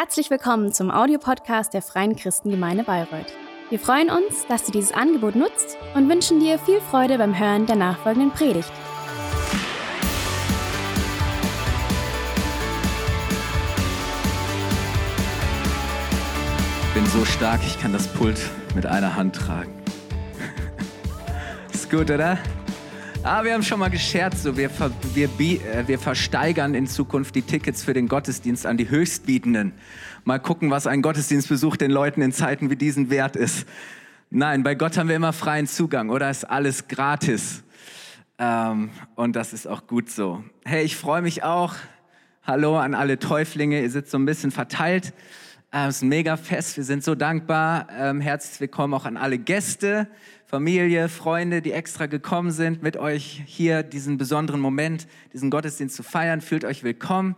Herzlich willkommen zum Audiopodcast der Freien Christengemeinde Bayreuth. Wir freuen uns, dass du dieses Angebot nutzt und wünschen dir viel Freude beim Hören der nachfolgenden Predigt. Ich bin so stark, ich kann das Pult mit einer Hand tragen. Ist gut, oder? Ah, wir haben schon mal gescherzt, so wir, ver, wir, äh, wir versteigern in Zukunft die Tickets für den Gottesdienst an die Höchstbietenden. Mal gucken, was ein Gottesdienstbesuch den Leuten in Zeiten wie diesen wert ist. Nein, bei Gott haben wir immer freien Zugang, oder ist alles gratis. Ähm, und das ist auch gut so. Hey, ich freue mich auch. Hallo an alle Täuflinge, ihr sitzt so ein bisschen verteilt. Es ist ein mega Fest, wir sind so dankbar. Ähm, herzlich willkommen auch an alle Gäste. Familie, Freunde, die extra gekommen sind, mit euch hier diesen besonderen Moment, diesen Gottesdienst zu feiern. Fühlt euch willkommen,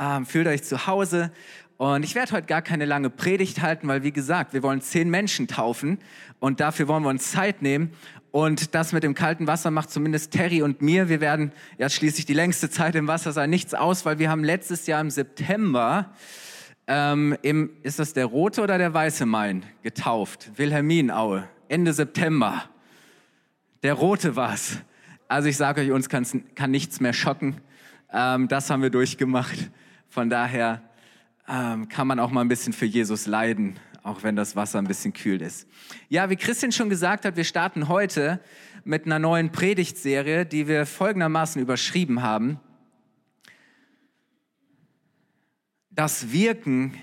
ähm, fühlt euch zu Hause. Und ich werde heute gar keine lange Predigt halten, weil wie gesagt, wir wollen zehn Menschen taufen und dafür wollen wir uns Zeit nehmen. Und das mit dem kalten Wasser macht zumindest Terry und mir. Wir werden ja schließlich die längste Zeit im Wasser sein, nichts aus, weil wir haben letztes Jahr im September ähm, im, ist das der rote oder der weiße Main getauft? Wilhelminaue. Ende September. Der rote war's. Also ich sage euch, uns kann nichts mehr schocken. Ähm, das haben wir durchgemacht. Von daher ähm, kann man auch mal ein bisschen für Jesus leiden, auch wenn das Wasser ein bisschen kühl ist. Ja, wie Christian schon gesagt hat, wir starten heute mit einer neuen Predigtserie, die wir folgendermaßen überschrieben haben. Das Wirken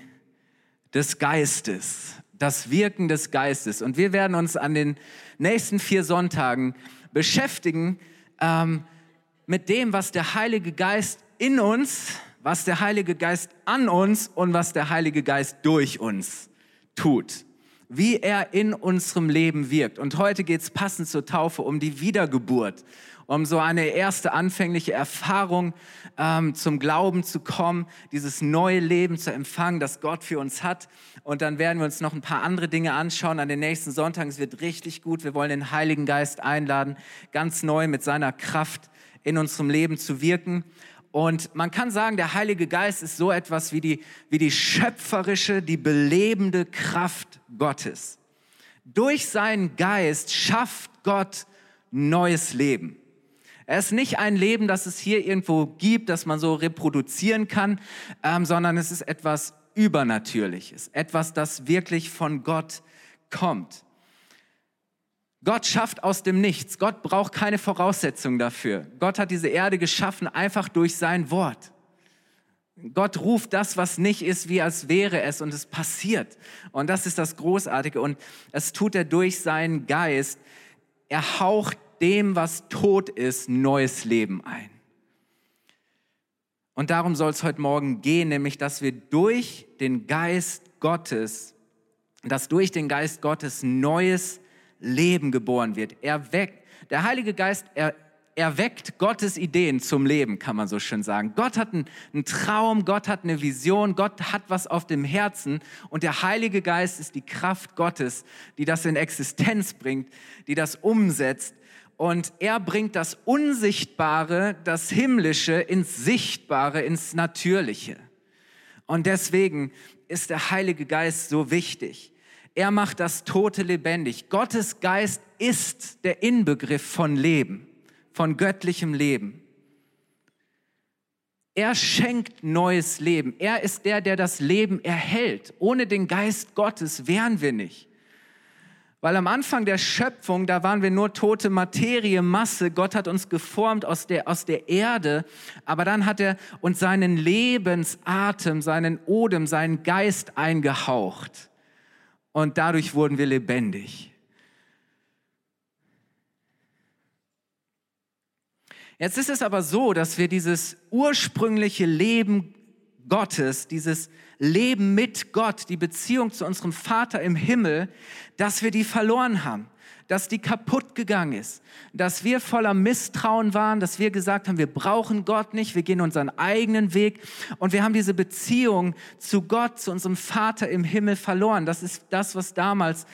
des Geistes das Wirken des Geistes. Und wir werden uns an den nächsten vier Sonntagen beschäftigen ähm, mit dem, was der Heilige Geist in uns, was der Heilige Geist an uns und was der Heilige Geist durch uns tut. Wie er in unserem Leben wirkt. Und heute geht es passend zur Taufe um die Wiedergeburt um so eine erste anfängliche Erfahrung ähm, zum Glauben zu kommen, dieses neue Leben zu empfangen, das Gott für uns hat. Und dann werden wir uns noch ein paar andere Dinge anschauen an den nächsten Sonntagen. Es wird richtig gut. Wir wollen den Heiligen Geist einladen, ganz neu mit seiner Kraft in unserem Leben zu wirken. Und man kann sagen, der Heilige Geist ist so etwas wie die, wie die schöpferische, die belebende Kraft Gottes. Durch seinen Geist schafft Gott neues Leben. Er ist nicht ein Leben, das es hier irgendwo gibt, das man so reproduzieren kann, ähm, sondern es ist etwas Übernatürliches, etwas, das wirklich von Gott kommt. Gott schafft aus dem Nichts. Gott braucht keine Voraussetzungen dafür. Gott hat diese Erde geschaffen einfach durch sein Wort. Gott ruft das, was nicht ist, wie als wäre es und es passiert. Und das ist das Großartige. Und es tut er durch seinen Geist. Er haucht dem, was tot ist, neues Leben ein. Und darum soll es heute Morgen gehen, nämlich dass wir durch den Geist Gottes, dass durch den Geist Gottes neues Leben geboren wird. Er weckt, der Heilige Geist, er, erweckt Gottes Ideen zum Leben, kann man so schön sagen. Gott hat einen, einen, Traum, Gott hat eine Vision, Gott hat was auf dem Herzen und der Heilige Geist ist die Kraft Gottes, die das in Existenz bringt, die das umsetzt und er bringt das Unsichtbare, das Himmlische ins Sichtbare, ins Natürliche. Und deswegen ist der Heilige Geist so wichtig. Er macht das Tote lebendig. Gottes Geist ist der Inbegriff von Leben, von göttlichem Leben. Er schenkt neues Leben. Er ist der, der das Leben erhält. Ohne den Geist Gottes wären wir nicht. Weil am Anfang der Schöpfung, da waren wir nur tote Materie, Masse. Gott hat uns geformt aus der, aus der Erde. Aber dann hat er uns seinen Lebensatem, seinen Odem, seinen Geist eingehaucht. Und dadurch wurden wir lebendig. Jetzt ist es aber so, dass wir dieses ursprüngliche Leben Gottes, dieses Leben mit Gott, die Beziehung zu unserem Vater im Himmel, dass wir die verloren haben, dass die kaputt gegangen ist, dass wir voller Misstrauen waren, dass wir gesagt haben, wir brauchen Gott nicht, wir gehen unseren eigenen Weg und wir haben diese Beziehung zu Gott, zu unserem Vater im Himmel verloren. Das ist das, was damals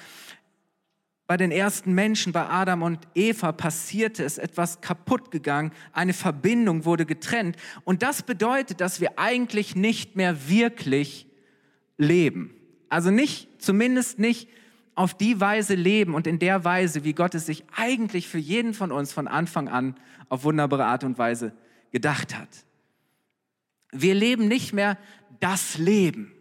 bei den ersten Menschen, bei Adam und Eva passierte, ist etwas kaputt gegangen, eine Verbindung wurde getrennt. Und das bedeutet, dass wir eigentlich nicht mehr wirklich leben. Also nicht, zumindest nicht auf die Weise leben und in der Weise, wie Gott es sich eigentlich für jeden von uns von Anfang an auf wunderbare Art und Weise gedacht hat. Wir leben nicht mehr das Leben,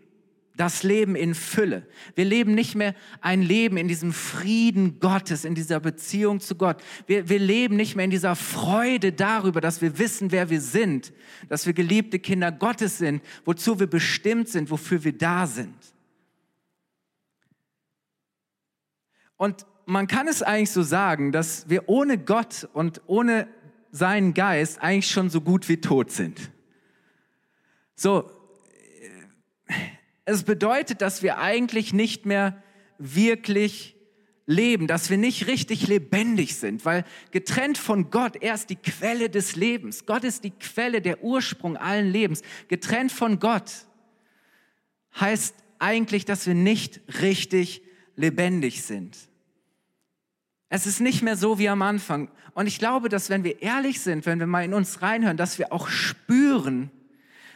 das Leben in Fülle. Wir leben nicht mehr ein Leben in diesem Frieden Gottes, in dieser Beziehung zu Gott. Wir, wir leben nicht mehr in dieser Freude darüber, dass wir wissen, wer wir sind, dass wir geliebte Kinder Gottes sind, wozu wir bestimmt sind, wofür wir da sind. Und man kann es eigentlich so sagen, dass wir ohne Gott und ohne seinen Geist eigentlich schon so gut wie tot sind. So, es bedeutet, dass wir eigentlich nicht mehr wirklich leben, dass wir nicht richtig lebendig sind, weil getrennt von Gott, er ist die Quelle des Lebens. Gott ist die Quelle, der Ursprung allen Lebens. Getrennt von Gott heißt eigentlich, dass wir nicht richtig lebendig sind. Es ist nicht mehr so wie am Anfang. Und ich glaube, dass wenn wir ehrlich sind, wenn wir mal in uns reinhören, dass wir auch spüren,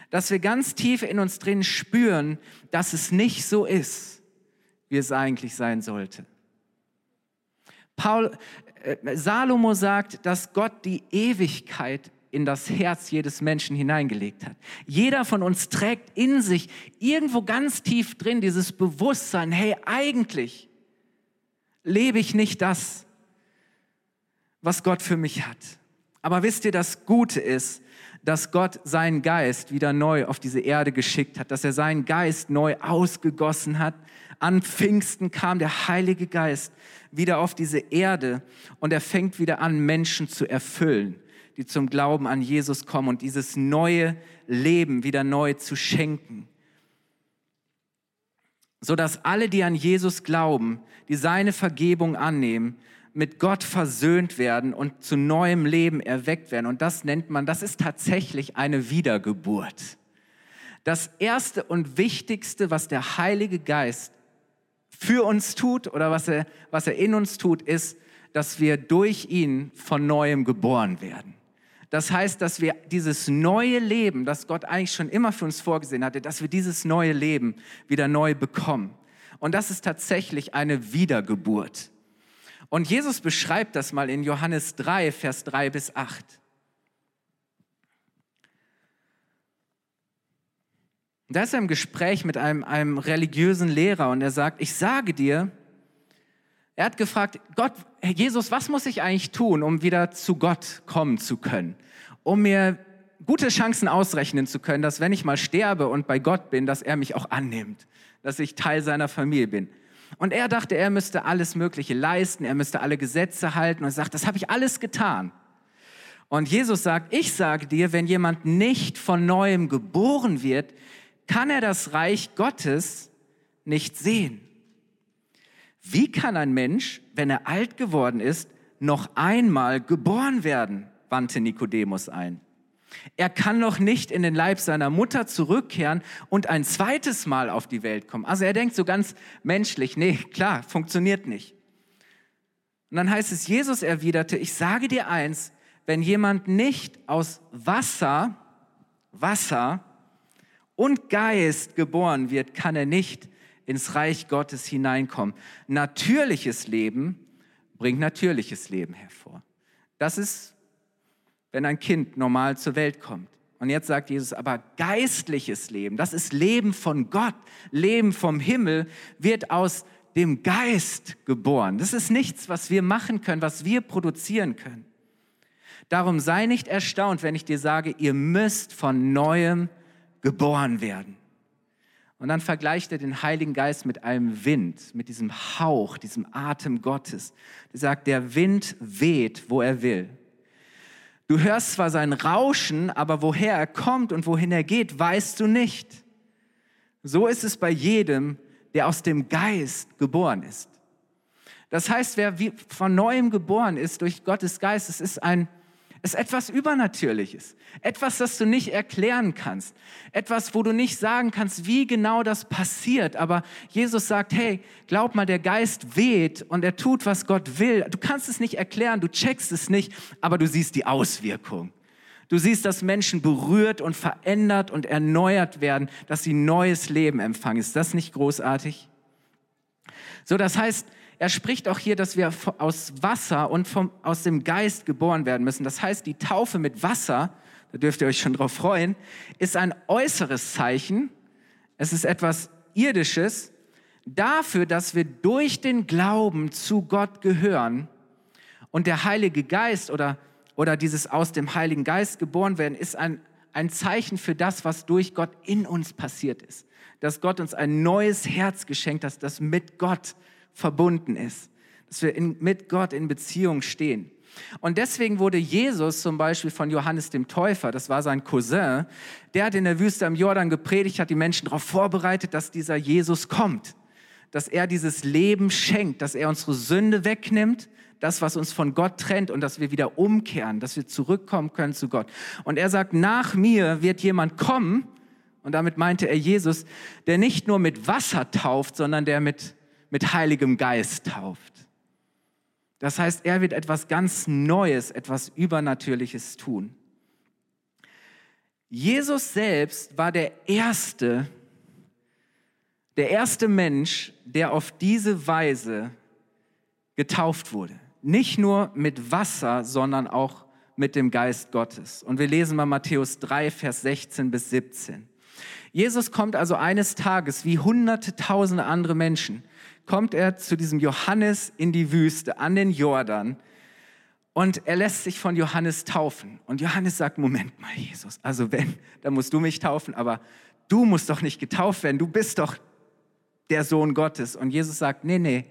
dass wir ganz tief in uns drin spüren, dass es nicht so ist, wie es eigentlich sein sollte. Paul, äh, Salomo sagt, dass Gott die Ewigkeit in das Herz jedes Menschen hineingelegt hat. Jeder von uns trägt in sich irgendwo ganz tief drin dieses Bewusstsein, hey, eigentlich lebe ich nicht das, was Gott für mich hat. Aber wisst ihr, das Gute ist, dass Gott seinen Geist wieder neu auf diese Erde geschickt hat, dass er seinen Geist neu ausgegossen hat. An Pfingsten kam der Heilige Geist wieder auf diese Erde und er fängt wieder an, Menschen zu erfüllen, die zum Glauben an Jesus kommen und dieses neue Leben wieder neu zu schenken. Sodass alle, die an Jesus glauben, die seine Vergebung annehmen, mit Gott versöhnt werden und zu neuem Leben erweckt werden. Und das nennt man, das ist tatsächlich eine Wiedergeburt. Das Erste und Wichtigste, was der Heilige Geist für uns tut oder was er, was er in uns tut, ist, dass wir durch ihn von neuem geboren werden. Das heißt, dass wir dieses neue Leben, das Gott eigentlich schon immer für uns vorgesehen hatte, dass wir dieses neue Leben wieder neu bekommen. Und das ist tatsächlich eine Wiedergeburt. Und Jesus beschreibt das mal in Johannes 3, Vers 3 bis 8. Da ist er im Gespräch mit einem, einem religiösen Lehrer und er sagt, ich sage dir, er hat gefragt, Gott, Jesus, was muss ich eigentlich tun, um wieder zu Gott kommen zu können? Um mir gute Chancen ausrechnen zu können, dass wenn ich mal sterbe und bei Gott bin, dass er mich auch annimmt, dass ich Teil seiner Familie bin. Und er dachte, er müsste alles Mögliche leisten, er müsste alle Gesetze halten und sagt, das habe ich alles getan. Und Jesus sagt, ich sage dir, wenn jemand nicht von neuem geboren wird, kann er das Reich Gottes nicht sehen. Wie kann ein Mensch, wenn er alt geworden ist, noch einmal geboren werden? wandte Nikodemus ein. Er kann noch nicht in den Leib seiner Mutter zurückkehren und ein zweites Mal auf die Welt kommen. Also er denkt so ganz menschlich, nee, klar, funktioniert nicht. Und dann heißt es, Jesus erwiderte, ich sage dir eins, wenn jemand nicht aus Wasser, Wasser und Geist geboren wird, kann er nicht ins Reich Gottes hineinkommen. Natürliches Leben bringt natürliches Leben hervor. Das ist wenn ein Kind normal zur Welt kommt. Und jetzt sagt Jesus, aber geistliches Leben, das ist Leben von Gott, Leben vom Himmel, wird aus dem Geist geboren. Das ist nichts, was wir machen können, was wir produzieren können. Darum sei nicht erstaunt, wenn ich dir sage, ihr müsst von neuem geboren werden. Und dann vergleicht er den Heiligen Geist mit einem Wind, mit diesem Hauch, diesem Atem Gottes. Er sagt, der Wind weht, wo er will. Du hörst zwar sein Rauschen, aber woher er kommt und wohin er geht, weißt du nicht. So ist es bei jedem, der aus dem Geist geboren ist. Das heißt, wer von neuem geboren ist durch Gottes Geist, es ist ein ist etwas Übernatürliches, etwas, das du nicht erklären kannst, etwas, wo du nicht sagen kannst, wie genau das passiert. Aber Jesus sagt, hey, glaub mal, der Geist weht und er tut, was Gott will. Du kannst es nicht erklären, du checkst es nicht, aber du siehst die Auswirkung. Du siehst, dass Menschen berührt und verändert und erneuert werden, dass sie neues Leben empfangen. Ist das nicht großartig? So, das heißt, er spricht auch hier, dass wir aus Wasser und vom, aus dem Geist geboren werden müssen. Das heißt, die Taufe mit Wasser, da dürft ihr euch schon drauf freuen, ist ein äußeres Zeichen. Es ist etwas Irdisches dafür, dass wir durch den Glauben zu Gott gehören. Und der Heilige Geist oder oder dieses aus dem Heiligen Geist geboren werden, ist ein, ein Zeichen für das, was durch Gott in uns passiert ist. Dass Gott uns ein neues Herz geschenkt hat, das mit Gott verbunden ist. Dass wir in, mit Gott in Beziehung stehen. Und deswegen wurde Jesus zum Beispiel von Johannes dem Täufer, das war sein Cousin, der hat in der Wüste am Jordan gepredigt, hat die Menschen darauf vorbereitet, dass dieser Jesus kommt, dass er dieses Leben schenkt, dass er unsere Sünde wegnimmt, das, was uns von Gott trennt und dass wir wieder umkehren, dass wir zurückkommen können zu Gott. Und er sagt, nach mir wird jemand kommen, und damit meinte er Jesus, der nicht nur mit Wasser tauft, sondern der mit, mit Heiligem Geist tauft. Das heißt, er wird etwas ganz Neues, etwas Übernatürliches tun. Jesus selbst war der erste, der erste Mensch, der auf diese Weise getauft wurde nicht nur mit Wasser, sondern auch mit dem Geist Gottes. Und wir lesen mal Matthäus 3, Vers 16 bis 17. Jesus kommt also eines Tages, wie hunderte, tausende andere Menschen, kommt er zu diesem Johannes in die Wüste, an den Jordan, und er lässt sich von Johannes taufen. Und Johannes sagt, Moment mal, Jesus, also wenn, dann musst du mich taufen, aber du musst doch nicht getauft werden, du bist doch der Sohn Gottes. Und Jesus sagt, nee, nee,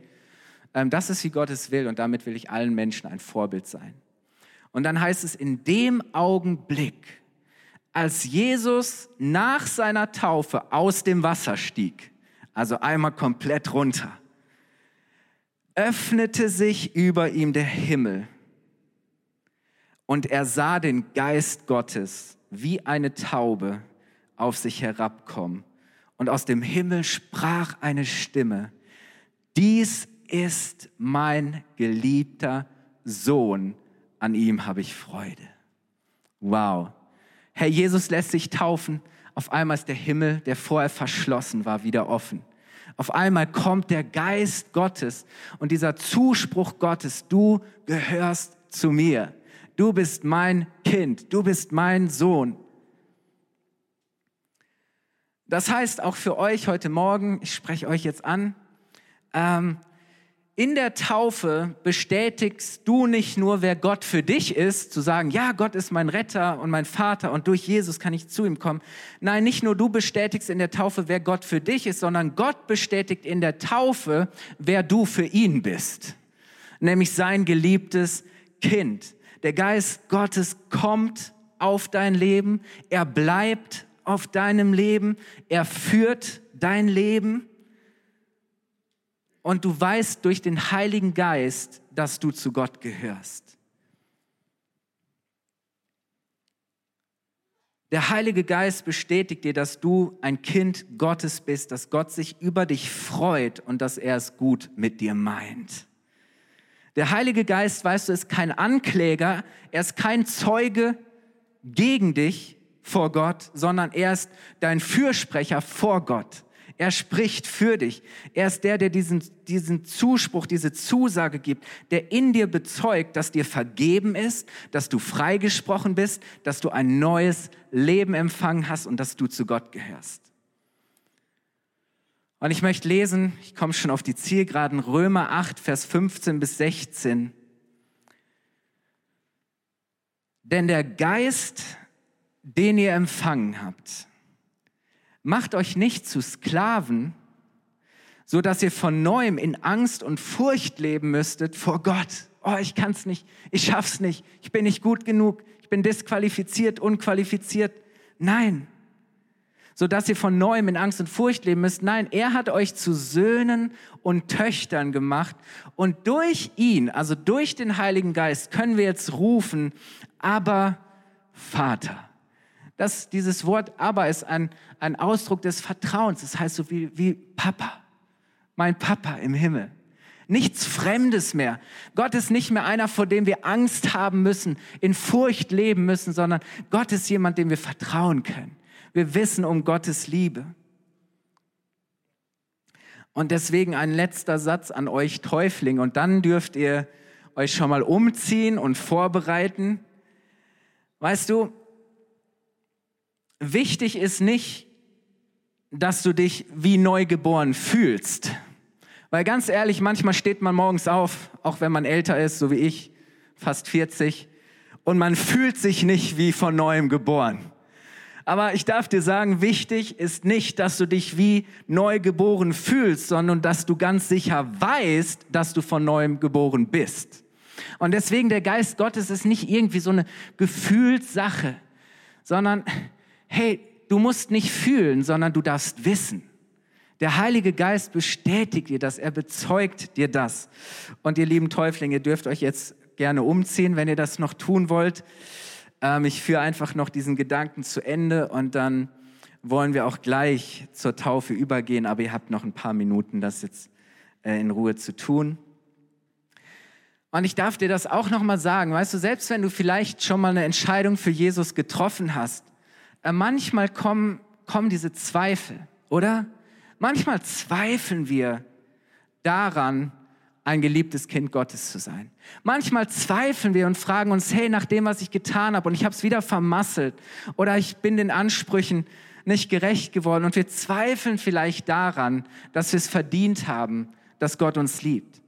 ähm, das ist, wie Gottes will und damit will ich allen Menschen ein Vorbild sein. Und dann heißt es, in dem Augenblick, als Jesus nach seiner Taufe aus dem Wasser stieg, also einmal komplett runter, öffnete sich über ihm der Himmel und er sah den Geist Gottes wie eine Taube auf sich herabkommen. Und aus dem Himmel sprach eine Stimme, dies ist mein geliebter Sohn, an ihm habe ich Freude. Wow. Herr Jesus lässt sich taufen. Auf einmal ist der Himmel, der vorher verschlossen war, wieder offen. Auf einmal kommt der Geist Gottes und dieser Zuspruch Gottes, du gehörst zu mir. Du bist mein Kind, du bist mein Sohn. Das heißt auch für euch heute Morgen, ich spreche euch jetzt an, ähm, in der Taufe bestätigst du nicht nur, wer Gott für dich ist, zu sagen, ja, Gott ist mein Retter und mein Vater und durch Jesus kann ich zu ihm kommen. Nein, nicht nur du bestätigst in der Taufe, wer Gott für dich ist, sondern Gott bestätigt in der Taufe, wer du für ihn bist. Nämlich sein geliebtes Kind. Der Geist Gottes kommt auf dein Leben, er bleibt auf deinem Leben, er führt dein Leben und du weißt durch den Heiligen Geist, dass du zu Gott gehörst. Der Heilige Geist bestätigt dir, dass du ein Kind Gottes bist, dass Gott sich über dich freut und dass er es gut mit dir meint. Der Heilige Geist, weißt du, ist kein Ankläger, er ist kein Zeuge gegen dich vor Gott, sondern er ist dein Fürsprecher vor Gott. Er spricht für dich. Er ist der, der diesen, diesen Zuspruch, diese Zusage gibt, der in dir bezeugt, dass dir vergeben ist, dass du freigesprochen bist, dass du ein neues Leben empfangen hast und dass du zu Gott gehörst. Und ich möchte lesen, ich komme schon auf die Zielgeraden, Römer 8, Vers 15 bis 16. Denn der Geist, den ihr empfangen habt, Macht euch nicht zu Sklaven, so dass ihr von neuem in Angst und Furcht leben müsstet vor Gott. Oh, ich kann's nicht, ich schaff's nicht, ich bin nicht gut genug, ich bin disqualifiziert, unqualifiziert. Nein, so dass ihr von neuem in Angst und Furcht leben müsst. Nein, er hat euch zu Söhnen und Töchtern gemacht und durch ihn, also durch den Heiligen Geist, können wir jetzt rufen, aber Vater. Das, dieses Wort aber ist ein, ein Ausdruck des Vertrauens. Das heißt so wie, wie Papa, mein Papa im Himmel. Nichts Fremdes mehr. Gott ist nicht mehr einer, vor dem wir Angst haben müssen, in Furcht leben müssen, sondern Gott ist jemand, dem wir vertrauen können. Wir wissen um Gottes Liebe. Und deswegen ein letzter Satz an euch Täufling. Und dann dürft ihr euch schon mal umziehen und vorbereiten. Weißt du, wichtig ist nicht, dass du dich wie neugeboren fühlst. Weil ganz ehrlich, manchmal steht man morgens auf, auch wenn man älter ist, so wie ich, fast 40, und man fühlt sich nicht wie von neuem geboren. Aber ich darf dir sagen, wichtig ist nicht, dass du dich wie neu geboren fühlst, sondern dass du ganz sicher weißt, dass du von neuem geboren bist. Und deswegen der Geist Gottes ist nicht irgendwie so eine Gefühlssache, sondern hey, du musst nicht fühlen, sondern du darfst wissen. Der Heilige Geist bestätigt dir das, er bezeugt dir das. Und ihr lieben Täuflinge, ihr dürft euch jetzt gerne umziehen, wenn ihr das noch tun wollt. Ähm, ich führe einfach noch diesen Gedanken zu Ende und dann wollen wir auch gleich zur Taufe übergehen, aber ihr habt noch ein paar Minuten, das jetzt äh, in Ruhe zu tun. Und ich darf dir das auch noch mal sagen, weißt du, selbst wenn du vielleicht schon mal eine Entscheidung für Jesus getroffen hast, manchmal kommen, kommen diese Zweifel, oder? Manchmal zweifeln wir daran, ein geliebtes Kind Gottes zu sein. Manchmal zweifeln wir und fragen uns, hey, nach dem, was ich getan habe und ich habe es wieder vermasselt oder ich bin den Ansprüchen nicht gerecht geworden und wir zweifeln vielleicht daran, dass wir es verdient haben, dass Gott uns liebt.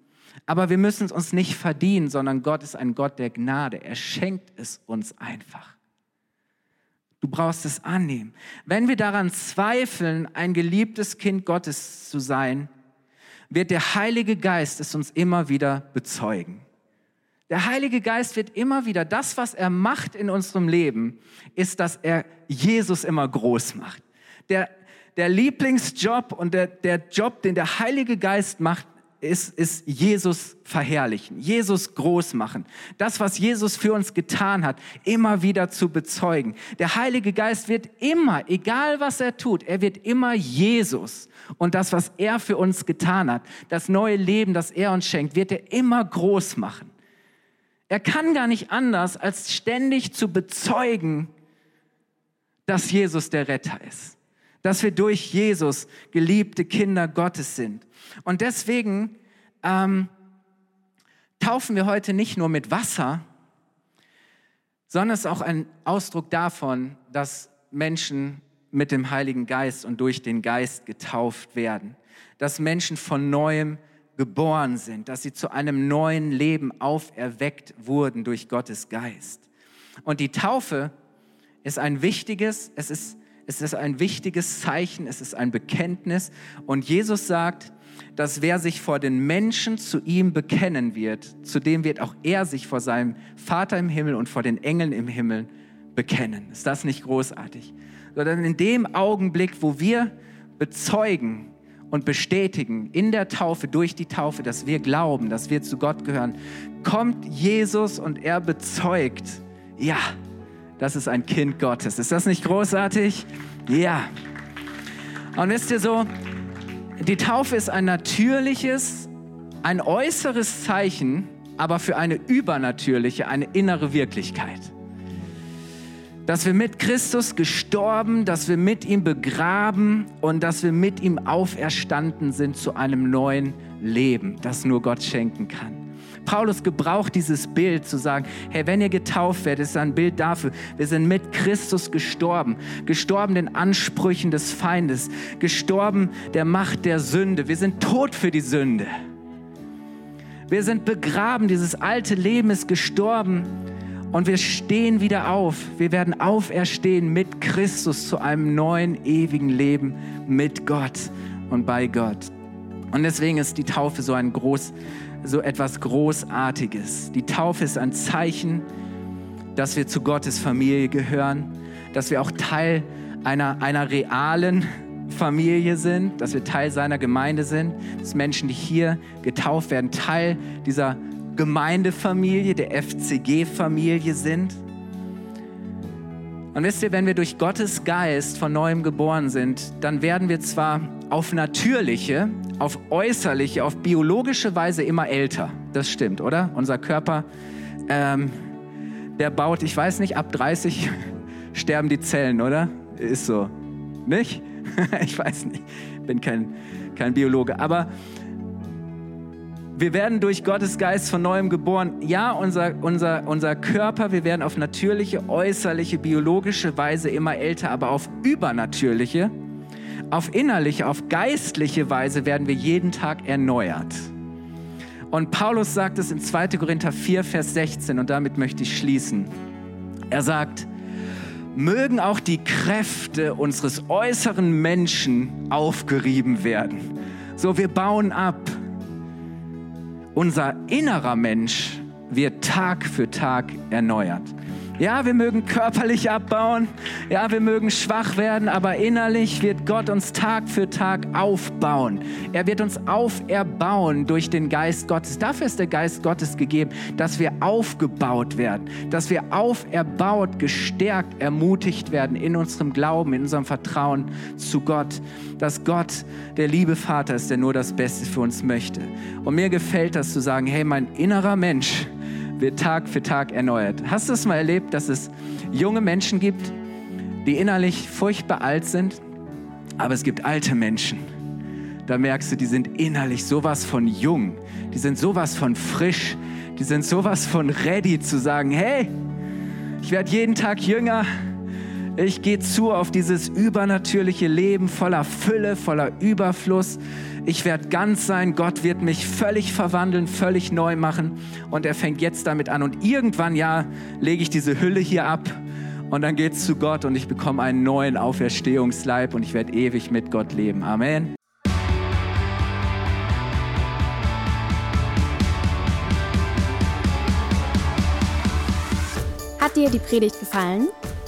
Aber wir müssen es uns nicht verdienen, sondern Gott ist ein Gott der Gnade. Er schenkt es uns einfach. Du brauchst es annehmen. Wenn wir daran zweifeln, ein geliebtes Kind Gottes zu sein, wird der Heilige Geist es uns immer wieder bezeugen. Der Heilige Geist wird immer wieder, das, was er macht in unserem Leben, ist, dass er Jesus immer groß macht. Der, der Lieblingsjob und der, der Job, den der Heilige Geist macht, ist, ist Jesus verherrlichen, Jesus groß machen. Das, was Jesus für uns getan hat, immer wieder zu bezeugen. Der Heilige Geist wird immer, egal was er tut, er wird immer Jesus und das, was er für uns getan hat, das neue Leben, das er uns schenkt, wird er immer groß machen. Er kann gar nicht anders, als ständig zu bezeugen, dass Jesus der Retter ist. Dass wir durch Jesus geliebte Kinder Gottes sind. Und deswegen ähm, taufen wir heute nicht nur mit Wasser, sondern es ist auch ein Ausdruck davon, dass Menschen mit dem Heiligen Geist und durch den Geist getauft werden, dass Menschen von neuem geboren sind, dass sie zu einem neuen Leben auferweckt wurden durch Gottes Geist. Und die Taufe ist ein wichtiges, es ist, es ist ein wichtiges Zeichen, es ist ein Bekenntnis. Und Jesus sagt, dass wer sich vor den Menschen zu ihm bekennen wird, zu dem wird auch er sich vor seinem Vater im Himmel und vor den Engeln im Himmel bekennen. Ist das nicht großartig? Sondern in dem Augenblick, wo wir bezeugen und bestätigen in der Taufe, durch die Taufe, dass wir glauben, dass wir zu Gott gehören, kommt Jesus und er bezeugt, ja, das ist ein Kind Gottes. Ist das nicht großartig? Ja. Und wisst ihr so, die Taufe ist ein natürliches, ein äußeres Zeichen, aber für eine übernatürliche, eine innere Wirklichkeit. Dass wir mit Christus gestorben, dass wir mit ihm begraben und dass wir mit ihm auferstanden sind zu einem neuen Leben, das nur Gott schenken kann. Paulus gebraucht dieses Bild zu sagen, hey, wenn ihr getauft werdet, ist ein Bild dafür, wir sind mit Christus gestorben, gestorben den Ansprüchen des Feindes, gestorben der Macht der Sünde, wir sind tot für die Sünde. Wir sind begraben, dieses alte Leben ist gestorben und wir stehen wieder auf. Wir werden auferstehen mit Christus zu einem neuen, ewigen Leben mit Gott und bei Gott. Und deswegen ist die Taufe so ein groß, so etwas Großartiges. Die Taufe ist ein Zeichen, dass wir zu Gottes Familie gehören, dass wir auch Teil einer, einer realen Familie sind, dass wir Teil seiner Gemeinde sind, dass Menschen, die hier getauft werden, Teil dieser Gemeindefamilie, der FCG-Familie sind. Und wisst ihr, wenn wir durch Gottes Geist von neuem geboren sind, dann werden wir zwar auf natürliche, auf äußerliche, auf biologische Weise immer älter. Das stimmt, oder? Unser Körper, ähm, der baut, ich weiß nicht, ab 30 sterben die Zellen, oder? Ist so. Nicht? ich weiß nicht. Bin kein, kein Biologe. Aber wir werden durch Gottes Geist von neuem geboren. Ja, unser, unser, unser Körper, wir werden auf natürliche, äußerliche, biologische Weise immer älter, aber auf übernatürliche, auf innerliche, auf geistliche Weise werden wir jeden Tag erneuert. Und Paulus sagt es in 2. Korinther 4, Vers 16 und damit möchte ich schließen. Er sagt, mögen auch die Kräfte unseres äußeren Menschen aufgerieben werden. So, wir bauen ab unser innerer Mensch wird Tag für Tag erneuert. Ja, wir mögen körperlich abbauen, ja, wir mögen schwach werden, aber innerlich wird Gott uns Tag für Tag aufbauen. Er wird uns auferbauen durch den Geist Gottes. Dafür ist der Geist Gottes gegeben, dass wir aufgebaut werden, dass wir auferbaut, gestärkt, ermutigt werden in unserem Glauben, in unserem Vertrauen zu Gott, dass Gott der liebe Vater ist, der nur das Beste für uns möchte. Und mir gefällt das zu sagen, hey, mein innerer Mensch, wird Tag für Tag erneuert. Hast du es mal erlebt, dass es junge Menschen gibt, die innerlich furchtbar alt sind, aber es gibt alte Menschen. Da merkst du, die sind innerlich sowas von jung, die sind sowas von frisch, die sind sowas von ready zu sagen, hey, ich werde jeden Tag jünger, ich gehe zu auf dieses übernatürliche Leben voller Fülle, voller Überfluss. Ich werde ganz sein. Gott wird mich völlig verwandeln, völlig neu machen. Und er fängt jetzt damit an. Und irgendwann, ja, lege ich diese Hülle hier ab. Und dann geht es zu Gott und ich bekomme einen neuen Auferstehungsleib und ich werde ewig mit Gott leben. Amen. Hat dir die Predigt gefallen?